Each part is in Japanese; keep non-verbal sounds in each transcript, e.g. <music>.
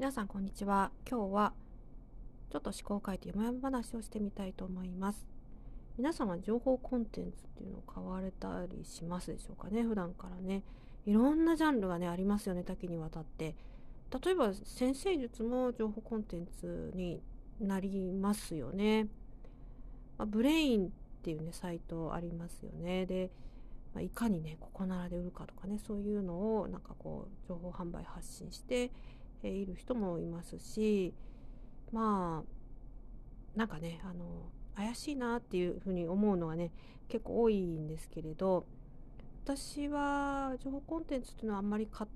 皆さんこんにちは。今日はちょっと思考を変えてよもやま話をしてみたいと思います。皆さんは情報コンテンツっていうのを買われたりしますでしょうかね。普段からね。いろんなジャンルがねありますよね。多岐にわたって。例えば先生術も情報コンテンツになりますよね、まあ、ブレインっていうねサイトありますよね。で、ま、いかにねここならで売るかとかねそういうのをなんかこう情報販売発信してえいる人もいますしまあなんかねあの怪しいなっていうふうに思うのはね結構多いんですけれど私は情報コンテンツっていうのはあんまり買っ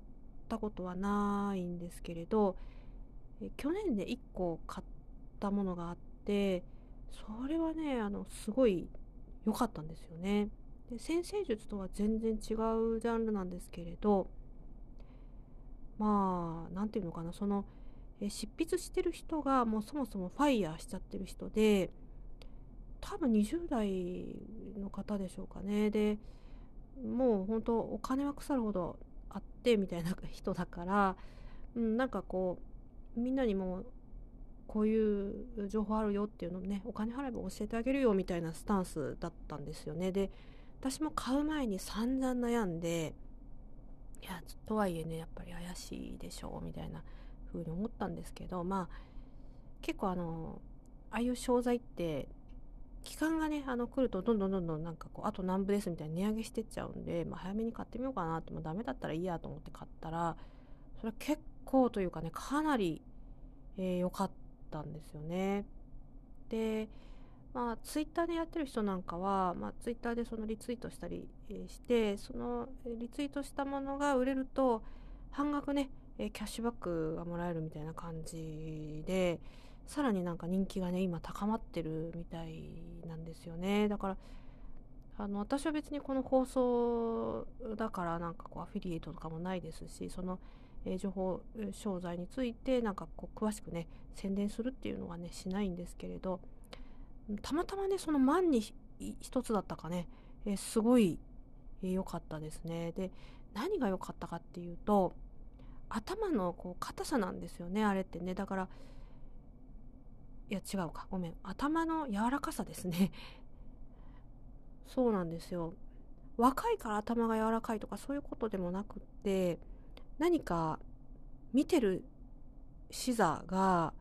たことはないんですけれど去年で1個買ったものがあってそれはねあのすごい良かったんですよね。で先生術とは全然違うジャンルなんですけれどまあ何て言うのかな。その執筆してる人がもうそもそもファイヤーしちゃってる人で多分20代の方でしょうかね。でもう本当お金は腐るほどあってみたいな人だから、うん、なんかこうみんなにもこういう情報あるよっていうのをねお金払えば教えてあげるよみたいなスタンスだったんですよね。で私も買う前に散々悩んでいやとはいえねやっぱり怪しいでしょうみたいな風に思ったんですけどまあ結構あのああいう商材って期間がねあの来るとどんどんどんどんなんかこうあと何部ですみたいに値上げしてっちゃうんで、まあ、早めに買ってみようかなってもうダメだったらいいやと思って買ったらそれは結構というかねかなり良、えー、かったんですよね。でまあ、ツイッターでやってる人なんかは、まあ、ツイッターでそのリツイートしたりしてそのリツイートしたものが売れると半額ねキャッシュバックがもらえるみたいな感じでさらになんか人気がね今高まってるみたいなんですよね。だからあの私は別にこの放送だからなんかこうアフィリエイトとかもないですしその、え情報商材についてなんかこう詳しくね宣伝するっていうのはねしないんですけれどたまたまねその万に一つだったかね、えー、すごい良、えー、かったですね。で何が良かったかっていうと頭のこう硬さなんですよねあれってね。だからいや違うか。ごめん。頭の柔らかさですね。<laughs> そうなんですよ。若いから頭が柔らかいとかそういうことでもなくって何か見てる視座が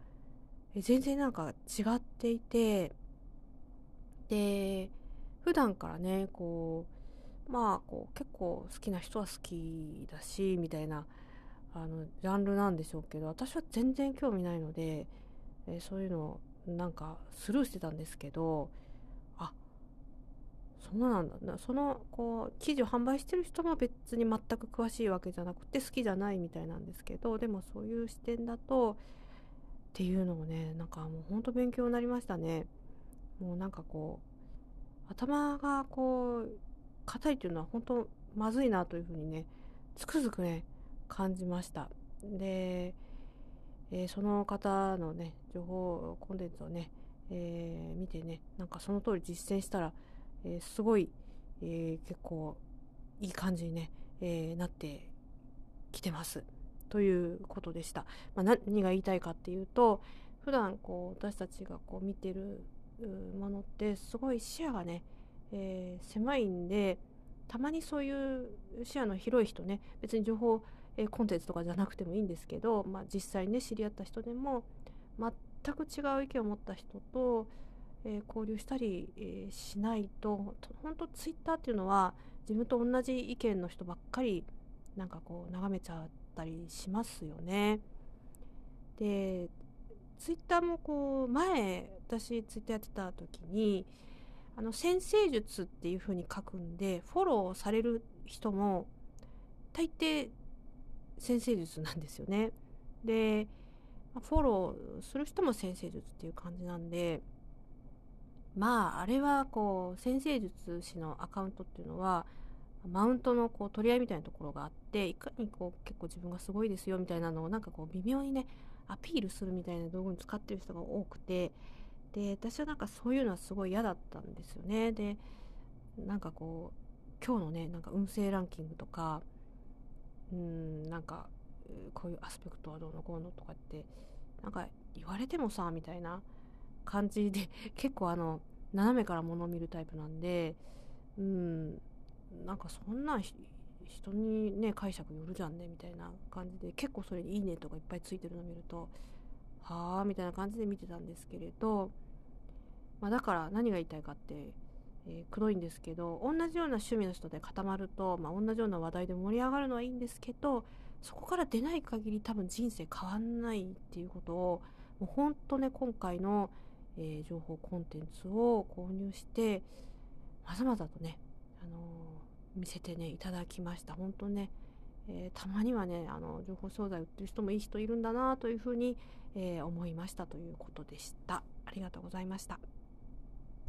全然なんか違っていてで普段からねこうまあこう結構好きな人は好きだしみたいなあのジャンルなんでしょうけど私は全然興味ないので、えそういうのをなんかスルーしてたんですけどあそうなんだそのこう記事を販売してる人も別に全く詳しいわけじゃなくて好きじゃないみたいなんですけどでもそういう視点だとっていうのもねなんかもうほんと勉強になりましたね。もうなんかこう頭がこう硬いっていうのは本当まずいなというふうにねつくづくね感じました。で、えー、その方のね情報コンテンツをね、えー、見てねなんかその通り実践したら、えー、すごい、え結構いい感じにね、えなってきてます。ということでした、まあ、何が言いたいかっていうと普段こう私たちがこう見てるものってすごい視野がね、えー、狭いんでたまにそういう視野の広い人ね別に情報、えー、コンテンツとかじゃなくてもいいんですけど、まあ、実際ね知り合った人でも全く違う意見を持った人と、えー、交流したり、えしないと本当ツイッターっていうのは自分と同じ意見の人ばっかりなんかこう眺めちゃったりしますよね。でツイッターもこう前私ツイッターやってた時にあの先生術っていう風に書くんでフォローされる人も大抵先生術なんですよね。でフォローする人も先生術っていう感じなんでまああれはこう先生術師のアカウントっていうのはマウントのこう取り合いみたいなところがあっていかにこう結構自分がすごいですよみたいなのをなんかこう微妙にねアピールするみたいな道具に使ってる人が多くてで私はなんかそういうのはすごい嫌だったんですよね。でなんかこう今日のねなんか運勢ランキングとかうんなんかこういうアスペクトはどうのこうのとかってなんか言われてもさみたいな感じで <laughs> 結構あの斜めから物を見るタイプなんでうんなんかそんな人にね解釈よるじゃんねみたいな感じで結構それに「いいね」とかいっぱいついてるの見るとはあみたいな感じで見てたんですけれど、まあ、だから何が言いたいかって、えー、くどいんですけど同じような趣味の人で固まると、まあ、同じような話題で盛り上がるのはいいんですけどそこから出ない限り多分人生変わんないっていうことをもう本当ね今回の、えー、情報コンテンツを購入してまざまざとね、あのー、見せてねいただきました。本当ね、えー、たまにはねあの情報商材売ってる人もいい人いるんだなというふうに、え思いましたということでした。ありがとうございました。